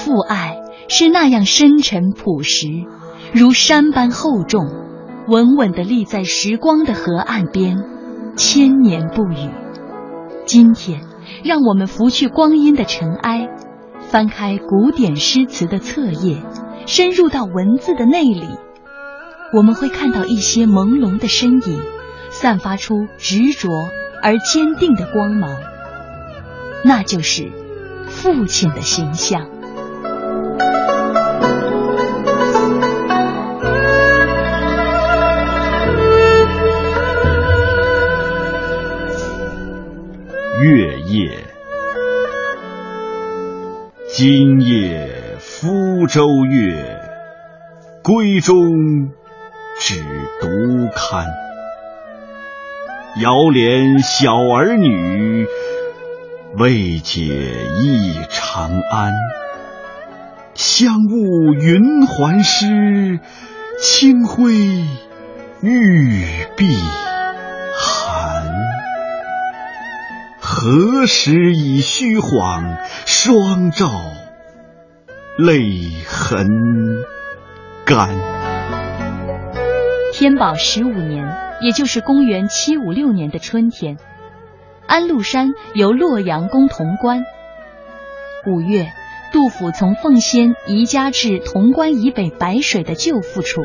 父爱是那样深沉朴实，如山般厚重，稳稳地立在时光的河岸边，千年不语。今天，让我们拂去光阴的尘埃，翻开古典诗词的册页，深入到文字的内里，我们会看到一些朦胧的身影，散发出执着而坚定的光芒。那就是父亲的形象。月夜，今夜福州月，闺中只独看。遥怜小儿女，未解忆长安。香雾云鬟湿，清辉玉臂。何时已虚晃，双照泪痕干。天宝十五年，也就是公元七五六年的春天，安禄山由洛阳攻潼关。五月，杜甫从奉先移家至潼关以北白水的旧父处。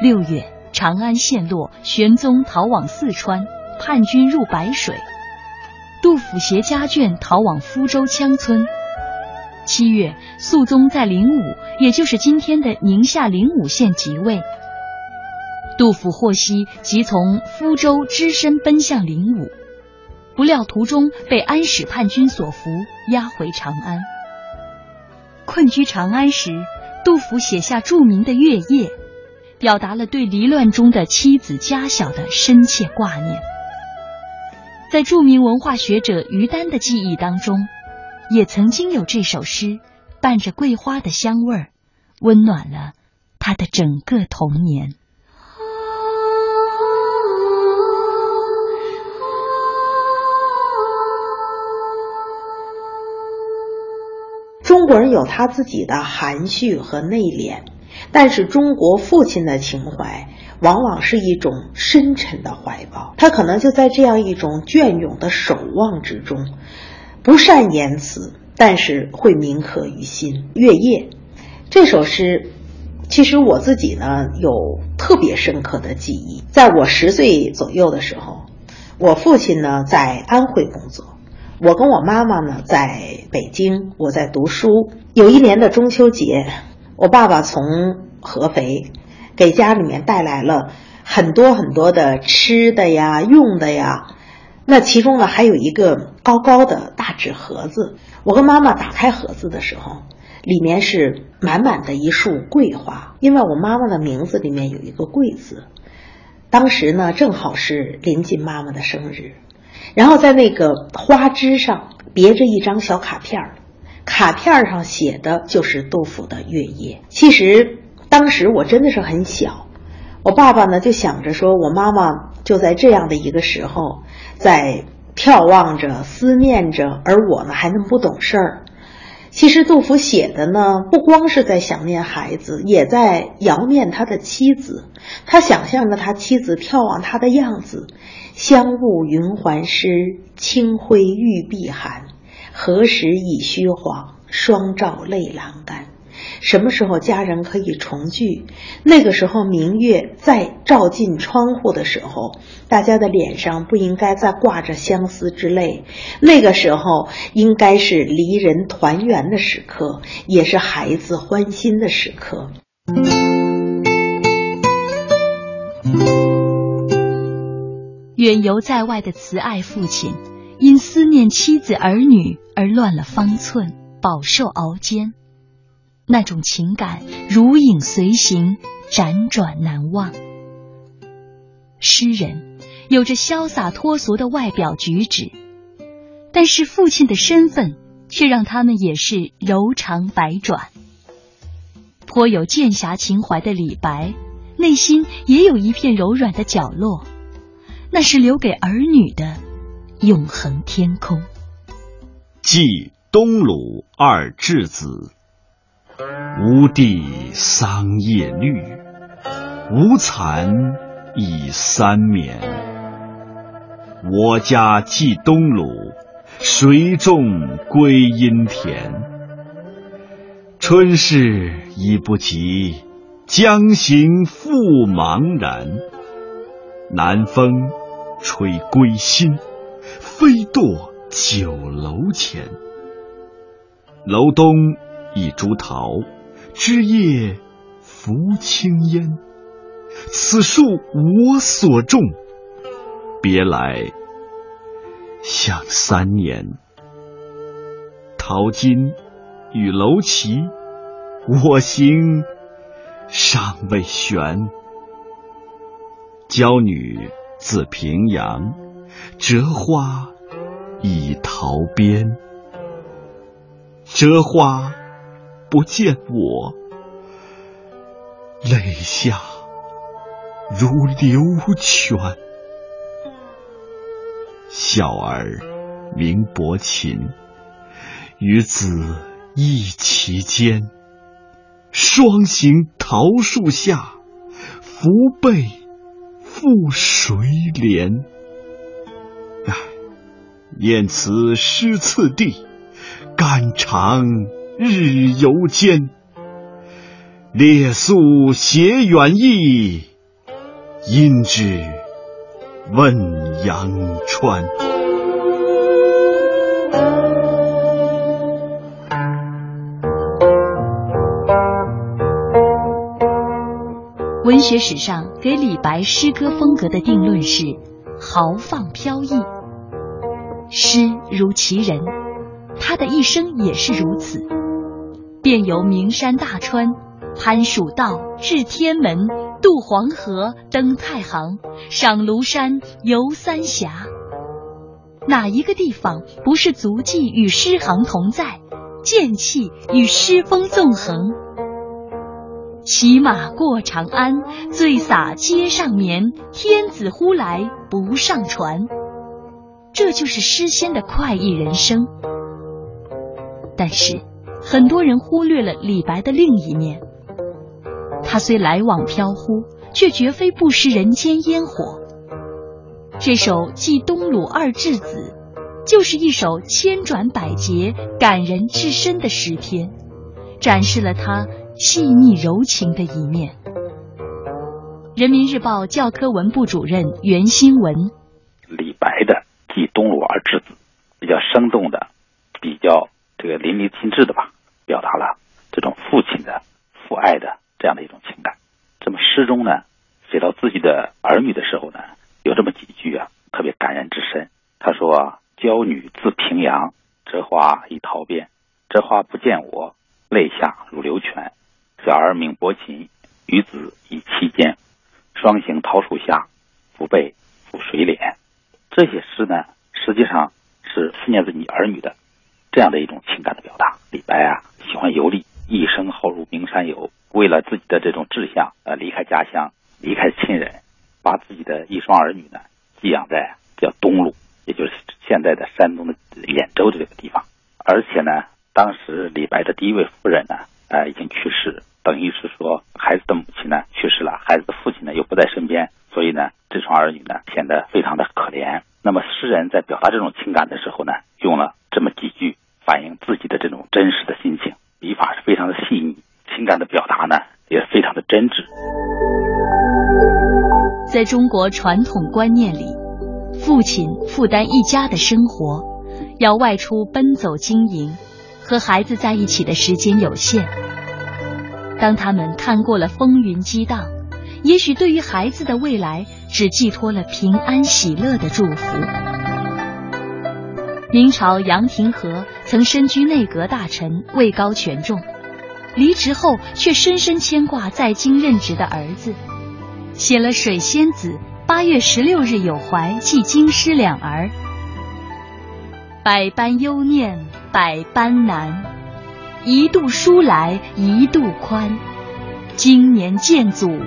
六月，长安陷落，玄宗逃往四川，叛军入白水。杜甫携家眷逃往福州羌村。七月，肃宗在灵武，也就是今天的宁夏灵武县即位。杜甫获悉，即从福州只身奔向灵武，不料途中被安史叛军所俘，押回长安。困居长安时，杜甫写下著名的《月夜》，表达了对离乱中的妻子家小的深切挂念。在著名文化学者于丹的记忆当中，也曾经有这首诗，伴着桂花的香味儿，温暖了他的整个童年。中国人有他自己的含蓄和内敛，但是中国父亲的情怀。往往是一种深沉的怀抱，他可能就在这样一种隽永的守望之中，不善言辞，但是会铭刻于心。月夜这首诗，其实我自己呢有特别深刻的记忆。在我十岁左右的时候，我父亲呢在安徽工作，我跟我妈妈呢在北京，我在读书。有一年的中秋节，我爸爸从合肥。给家里面带来了很多很多的吃的呀、用的呀，那其中呢还有一个高高的大纸盒子。我跟妈妈打开盒子的时候，里面是满满的一束桂花，因为我妈妈的名字里面有一个“桂”字。当时呢正好是临近妈妈的生日，然后在那个花枝上别着一张小卡片儿，卡片上写的就是杜甫的《月夜》。其实。当时我真的是很小，我爸爸呢就想着说，我妈妈就在这样的一个时候，在眺望着、思念着，而我呢还那么不懂事儿。其实杜甫写的呢，不光是在想念孩子，也在遥念他的妻子。他想象着他妻子眺望他的样子，香雾云鬟湿，清辉玉臂寒。何时已虚晃，双照泪阑干。什么时候家人可以重聚？那个时候明月再照进窗户的时候，大家的脸上不应该再挂着相思之泪。那个时候应该是离人团圆的时刻，也是孩子欢心的时刻。远游在外的慈爱父亲，因思念妻子儿女而乱了方寸，饱受熬煎。那种情感如影随形，辗转难忘。诗人有着潇洒脱俗的外表举止，但是父亲的身份却让他们也是柔肠百转。颇有剑侠情怀的李白，内心也有一片柔软的角落，那是留给儿女的永恒天空。寄东鲁二稚子。吾地桑叶绿，吾蚕已三眠。我家寄东鲁，谁种归阴田？春事已不及，将行复茫然。南风吹归心，飞堕酒楼前。楼东一株桃，枝叶拂青烟。此树我所种，别来想三年。桃金与楼齐，我行尚未悬。娇女自平阳，折花倚桃边。折花不见我，泪下如流泉。小儿名伯禽，与子一齐间。双行桃树下，扶背复谁怜？念此诗次第。肝肠日犹艰，列宿斜远意，因之问阳川。文学史上给李白诗歌风格的定论是豪放飘逸，诗如其人。他的一生也是如此，便由名山大川、攀蜀道、至天门、渡黄河、登太行、赏庐山、游三峡，哪一个地方不是足迹与诗行同在，剑气与诗风纵横？骑马过长安，醉洒街上眠，天子呼来不上船。这就是诗仙的快意人生。但是，很多人忽略了李白的另一面。他虽来往飘忽，却绝非不食人间烟火。这首《寄东鲁二稚子》，就是一首千转百结、感人至深的诗篇，展示了他细腻柔情的一面。人民日报教科文部主任袁新文：李白的《以东鲁而稚子》比较生动的，比较。这个淋漓尽致的吧，表达了这种父亲的父爱的这样的一种情感。这么诗中呢，写到自己的儿女的时候呢，有这么几句啊，特别感人至深。他说：“娇女自平阳，折花已桃边。折花不见我，泪下如流泉。小儿名伯禽，与子已期间。双行桃树下，扶背抚水脸。”这些诗呢，实际上是思念自己儿女的。这样的一种情感的表达，李白啊喜欢游历，一生好入名山游。为了自己这种志向，呃，离开家乡，离开亲人，把自己的一双儿女呢寄养在叫东路，也就是现在的山东的兖州的这个地方。而且呢，当时李白的第一位夫人呢，呃，已经去世，等于是说孩子的母亲呢去世了，孩子的父亲呢又不在身边，所以呢，这双儿女呢显得非常的可怜。那么诗人在表达这种情感的时候呢，用了这么几句。反映自己的这种真实的心情，笔法是非常的细腻，情感的表达呢也非常的真挚。在中国传统观念里，父亲负担一家的生活，要外出奔走经营，和孩子在一起的时间有限。当他们看过了风云激荡，也许对于孩子的未来，只寄托了平安喜乐的祝福。明朝杨廷和曾身居内阁大臣，位高权重，离职后却深深牵挂在京任职的儿子，写了《水仙子》“八月十六日有怀，寄京师两儿”，百般忧念百般难，一度疏来一度宽，今年见祖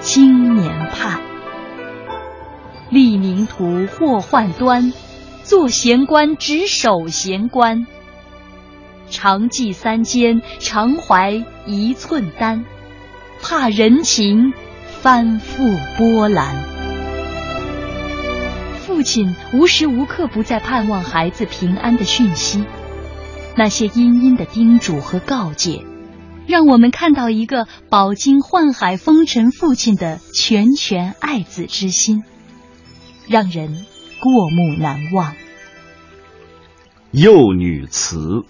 今年盼，立名图祸患端。做闲官，只守闲官，常记三间，常怀一寸丹，怕人情翻覆波澜。父亲无时无刻不在盼望孩子平安的讯息，那些殷殷的叮嘱和告诫，让我们看到一个饱经宦海风尘父亲的拳拳爱子之心，让人过目难忘。幼女词，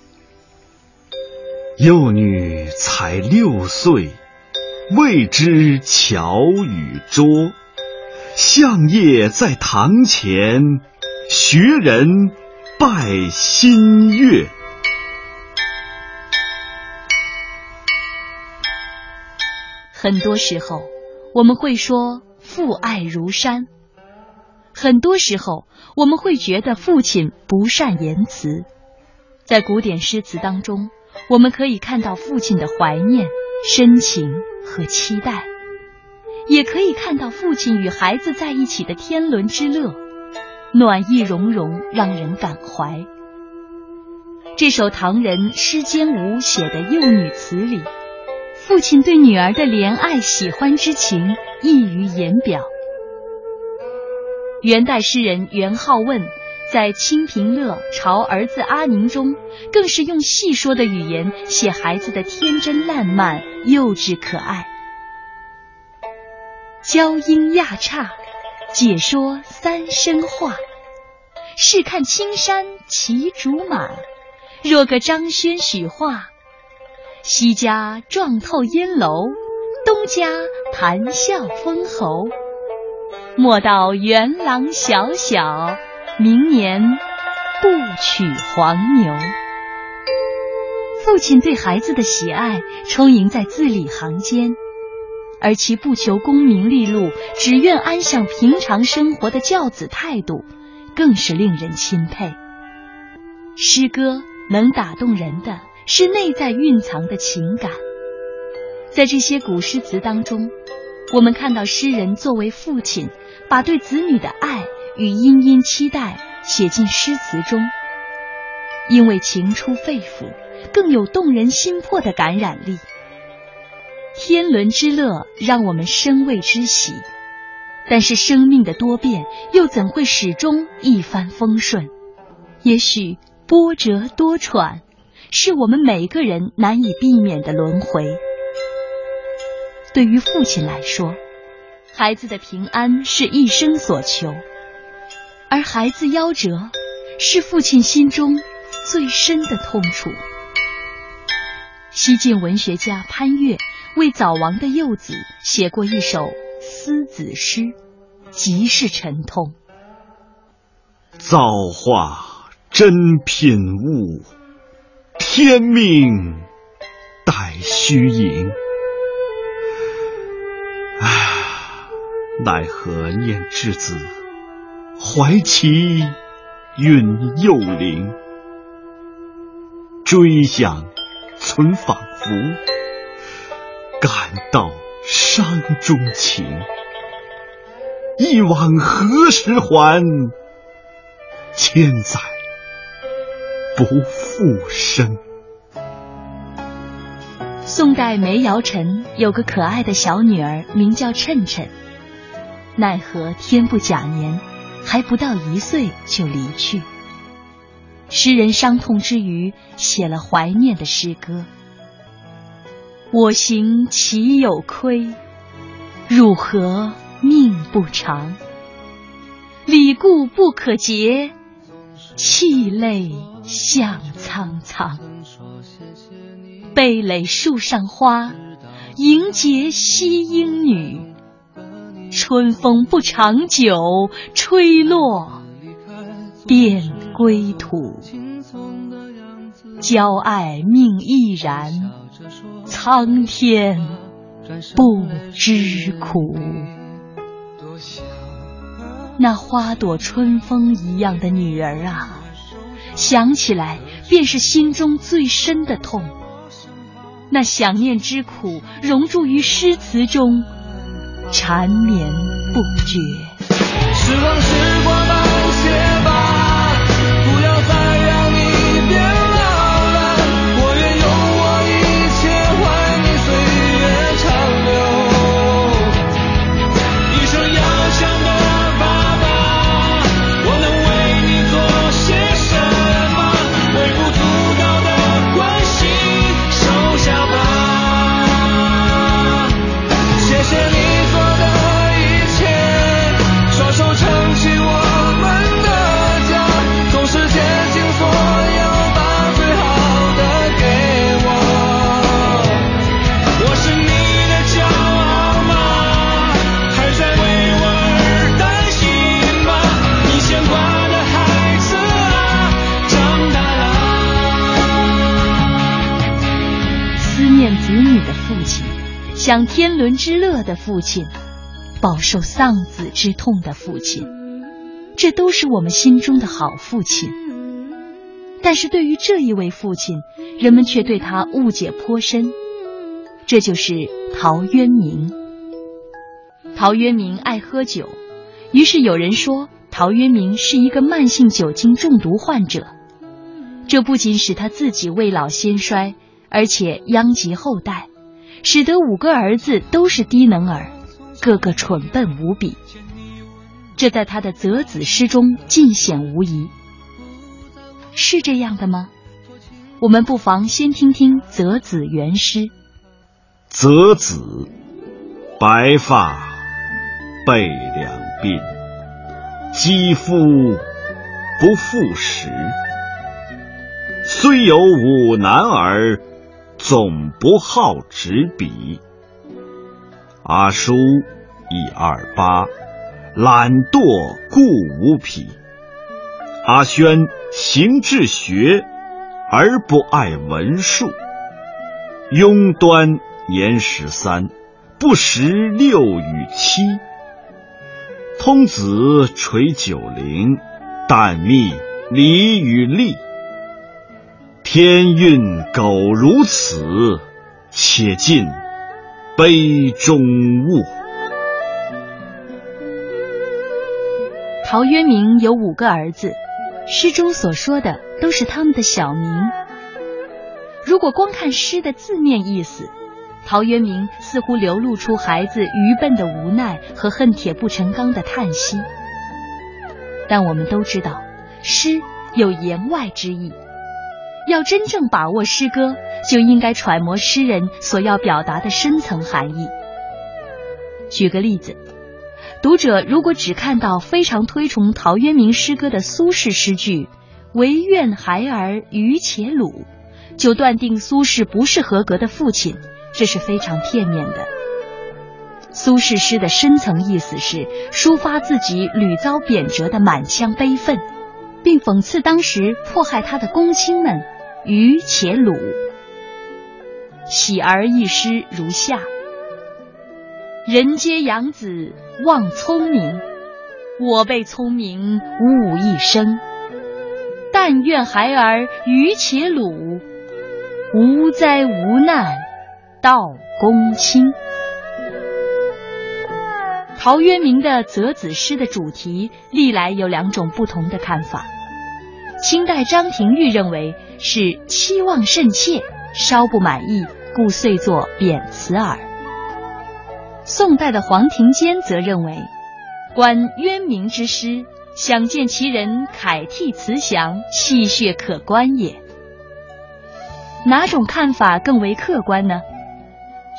幼女才六岁，未知巧与拙。相业在堂前，学人拜新月。很多时候，我们会说父爱如山；很多时候，我们会觉得父亲不善言辞。在古典诗词当中，我们可以看到父亲的怀念、深情和期待。也可以看到父亲与孩子在一起的天伦之乐，暖意融融，让人感怀。这首唐人施坚吾写的幼女词里，父亲对女儿的怜爱喜欢之情溢于言表。元代诗人元好问在《清平乐·朝儿子阿宁》中，更是用细说的语言写孩子的天真烂漫、幼稚可爱。娇莺亚叉，解说三生话。试看青山骑竹马，若个张轩许画。西家撞透烟楼，东家谈笑封侯。莫道元郎小小，明年不娶黄牛。父亲对孩子的喜爱，充盈在字里行间。而其不求功名利禄，只愿安享平常生活的教子态度，更是令人钦佩。诗歌能打动人的是内在蕴藏的情感，在这些古诗词当中，我们看到诗人作为父亲，把对子女的爱与殷殷期待写进诗词中，因为情出肺腑，更有动人心魄的感染力。天伦之乐让我们生畏之喜，但是生命的多变又怎会始终一帆风顺？也许波折多舛，是我们每个人难以避免的轮回。对于父亲来说，孩子的平安是一生所求，而孩子夭折，是父亲心中最深的痛楚。西晋文学家潘岳。为早亡的幼子写过一首思子诗，极是沉痛。造化真品物，天命待虚盈。唉，奈何念之子，怀其允幼灵。追想存仿佛。感到伤中情，一往何时还？千载不复生。宋代梅尧臣有个可爱的小女儿，名叫趁趁，奈何天不假年，还不到一岁就离去。诗人伤痛之余，写了怀念的诗歌。我行岂有亏？汝何命不长？礼固不可竭，泣泪向苍苍。蓓蕾树上花，迎接惜英女。春风不长久，吹落便归途。骄爱命亦然。苍天不知苦，那花朵春风一样的女儿啊，想起来便是心中最深的痛。那想念之苦融注于诗词中，缠绵不绝。时光是享天伦之乐的父亲，饱受丧子之痛的父亲，这都是我们心中的好父亲。但是对于这一位父亲，人们却对他误解颇深。这就是陶渊明。陶渊明爱喝酒，于是有人说陶渊明是一个慢性酒精中毒患者。这不仅使他自己未老先衰，而且殃及后代，使得五个儿子都是低能儿，个个蠢笨无比。这在他的择子诗中尽显无疑。是这样的吗？我们不妨先听听择子原诗。择子，白发，背两鬓，肌肤不复时。虽有五男儿，总不好执笔。阿叔一二八，懒惰故无匹。阿轩行志学，而不爱文术。庸端言十三，不识六与七。通子垂九龄，但觅礼与利。天运苟如此，且尽杯中物。陶渊明有五个儿子，诗中所说的都是他们的小名。如果光看诗的字面意思，陶渊明似乎流露出孩子愚笨的无奈和恨铁不成钢的叹息。但我们都知道，诗有言外之意。要真正把握诗歌，就应该揣摩诗人所要表达的深层含义。举个例子，读者如果只看到非常推崇陶渊明诗歌的苏轼诗句“惟愿孩儿愚且鲁”，就断定苏轼不是合格的父亲，这是非常片面的。苏轼诗的深层意思是抒发自己屡遭贬谪的满腔悲愤，并讽刺当时迫害他的公卿们。愚且鲁，喜儿一诗如下：人皆养子望聪明，我辈聪明误一生。但愿孩儿愚且鲁，无灾无难到公卿。陶渊明的择子诗的主题，历来有两种不同的看法。清代张廷玉认为是期望甚切，稍不满意，故遂作贬词耳。宋代的黄庭坚则认为，观渊明之诗，想见其人楷体慈祥，气血可观也。哪种看法更为客观呢？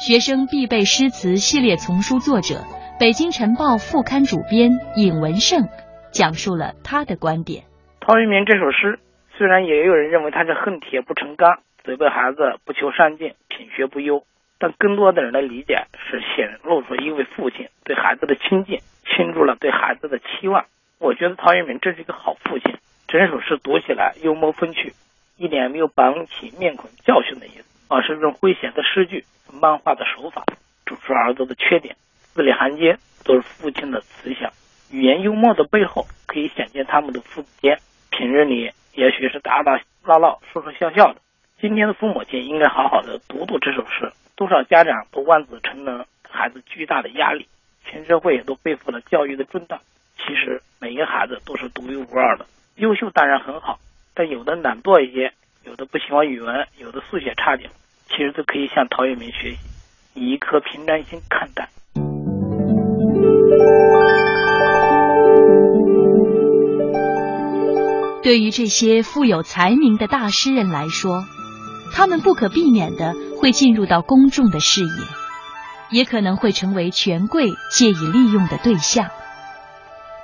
学生必备诗词系列丛书作者、北京晨报副刊主编尹文胜讲述了他的观点。陶渊明这首诗，虽然也有人认为他是恨铁不成钢，责备孩子不求上进、品学不优，但更多的人的理解是显露出一位父亲对孩子的亲近，倾注了对孩子的期望。我觉得陶渊明这是一个好父亲。整首诗读起来幽默风趣，一点没有板起面孔教训的意思，而是用诙谐的诗句、漫画的手法，指出儿子的缺点，字里行间都是父亲的慈祥。语言幽默的背后，可以想见他们的父子间。平日里也许是打打闹闹、说说笑笑的，今天的父母亲应该好好的读读这首诗。多少家长都望子成龙，孩子巨大的压力，全社会也都背负了教育的重担。其实每个孩子都是独一无二的，优秀当然很好，但有的懒惰一些，有的不喜欢语文，有的数学差点，其实都可以向陶渊明学习，以一颗平常心看待。对于这些富有才名的大诗人来说，他们不可避免的会进入到公众的视野，也可能会成为权贵借以利用的对象。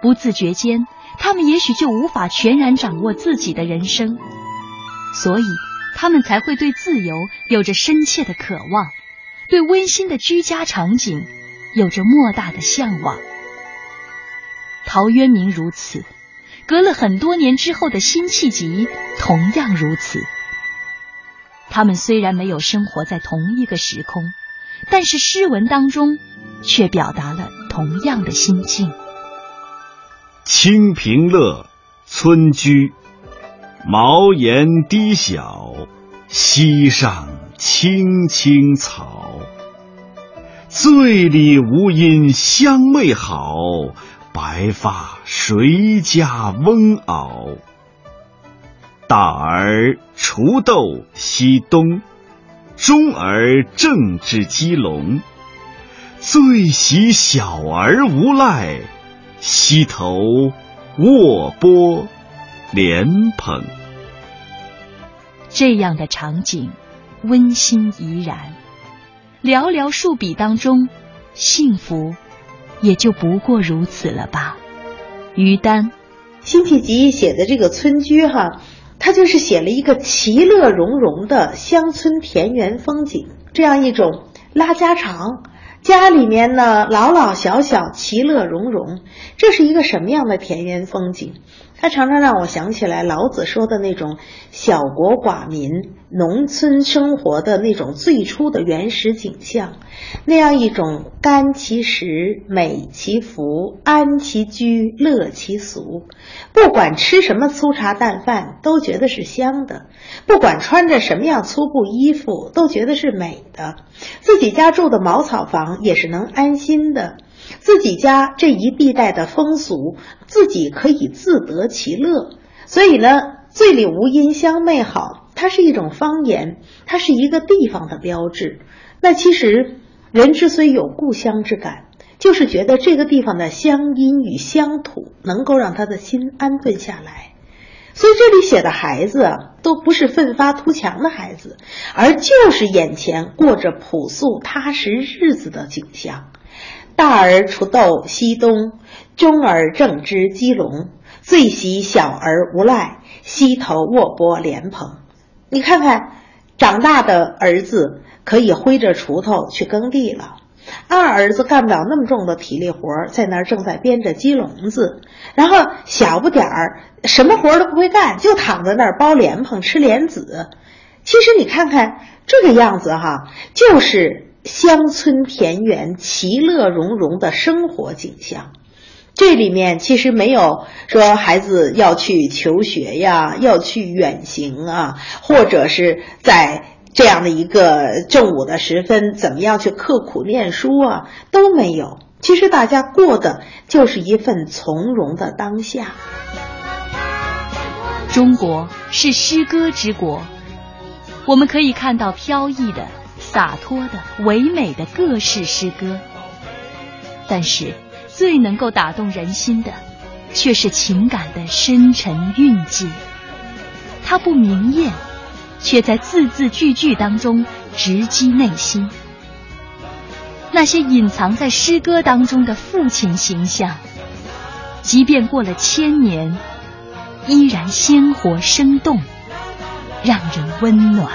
不自觉间，他们也许就无法全然掌握自己的人生，所以他们才会对自由有着深切的渴望，对温馨的居家场景有着莫大的向往。陶渊明如此。隔了很多年之后的辛弃疾同样如此。他们虽然没有生活在同一个时空，但是诗文当中却表达了同样的心境。清平乐，村居，茅檐低小，溪上青青草。醉里吴音相媚好，白发谁家翁媪？大儿锄豆溪东，中儿正织鸡笼。最喜小儿无赖。溪头卧剥莲蓬，这样的场景温馨怡然。寥寥数笔当中，幸福也就不过如此了吧？于丹，辛弃疾写的这个村居哈，他就是写了一个其乐融融的乡村田园风景，这样一种拉家常。家里面呢，老老小小其乐融融，这是一个什么样的田园风景？它常常让我想起来老子说的那种小国寡民、农村生活的那种最初的原始景象，那样一种甘其食、美其服、安其居、乐其俗。不管吃什么粗茶淡饭，都觉得是香的；不管穿着什么样粗布衣服，都觉得是美的。自己家住的茅草房也是能安心的。自己家这一地带的风俗，自己可以自得其乐。所以呢，“醉里吴音相媚好”，它是一种方言，它是一个地方的标志。那其实人之所以有故乡之感，就是觉得这个地方的乡音与乡土能够让他的心安顿下来。所以这里写的孩子啊，都不是奋发图强的孩子，而就是眼前过着朴素踏实日子的景象。大儿锄豆溪东，中儿正织鸡笼。最喜小儿无赖，溪头卧剥莲蓬。你看看，长大的儿子可以挥着锄头去耕地了，二儿子干不了那么重的体力活，在那儿正在编着鸡笼子。然后小不点儿，什么活都不会干，就躺在那儿剥莲蓬吃莲子。其实你看看这个样子哈，就是。乡村田园其乐融融的生活景象，这里面其实没有说孩子要去求学呀，要去远行啊，或者是在这样的一个正午的时分，怎么样去刻苦念书啊，都没有。其实大家过的就是一份从容的当下。中国是诗歌之国，我们可以看到飘逸的。洒脱的、唯美的各式诗歌，但是最能够打动人心的，却是情感的深沉蕴藉。它不明艳，却在字字句句当中直击内心。那些隐藏在诗歌当中的父亲形象，即便过了千年，依然鲜活生动，让人温暖。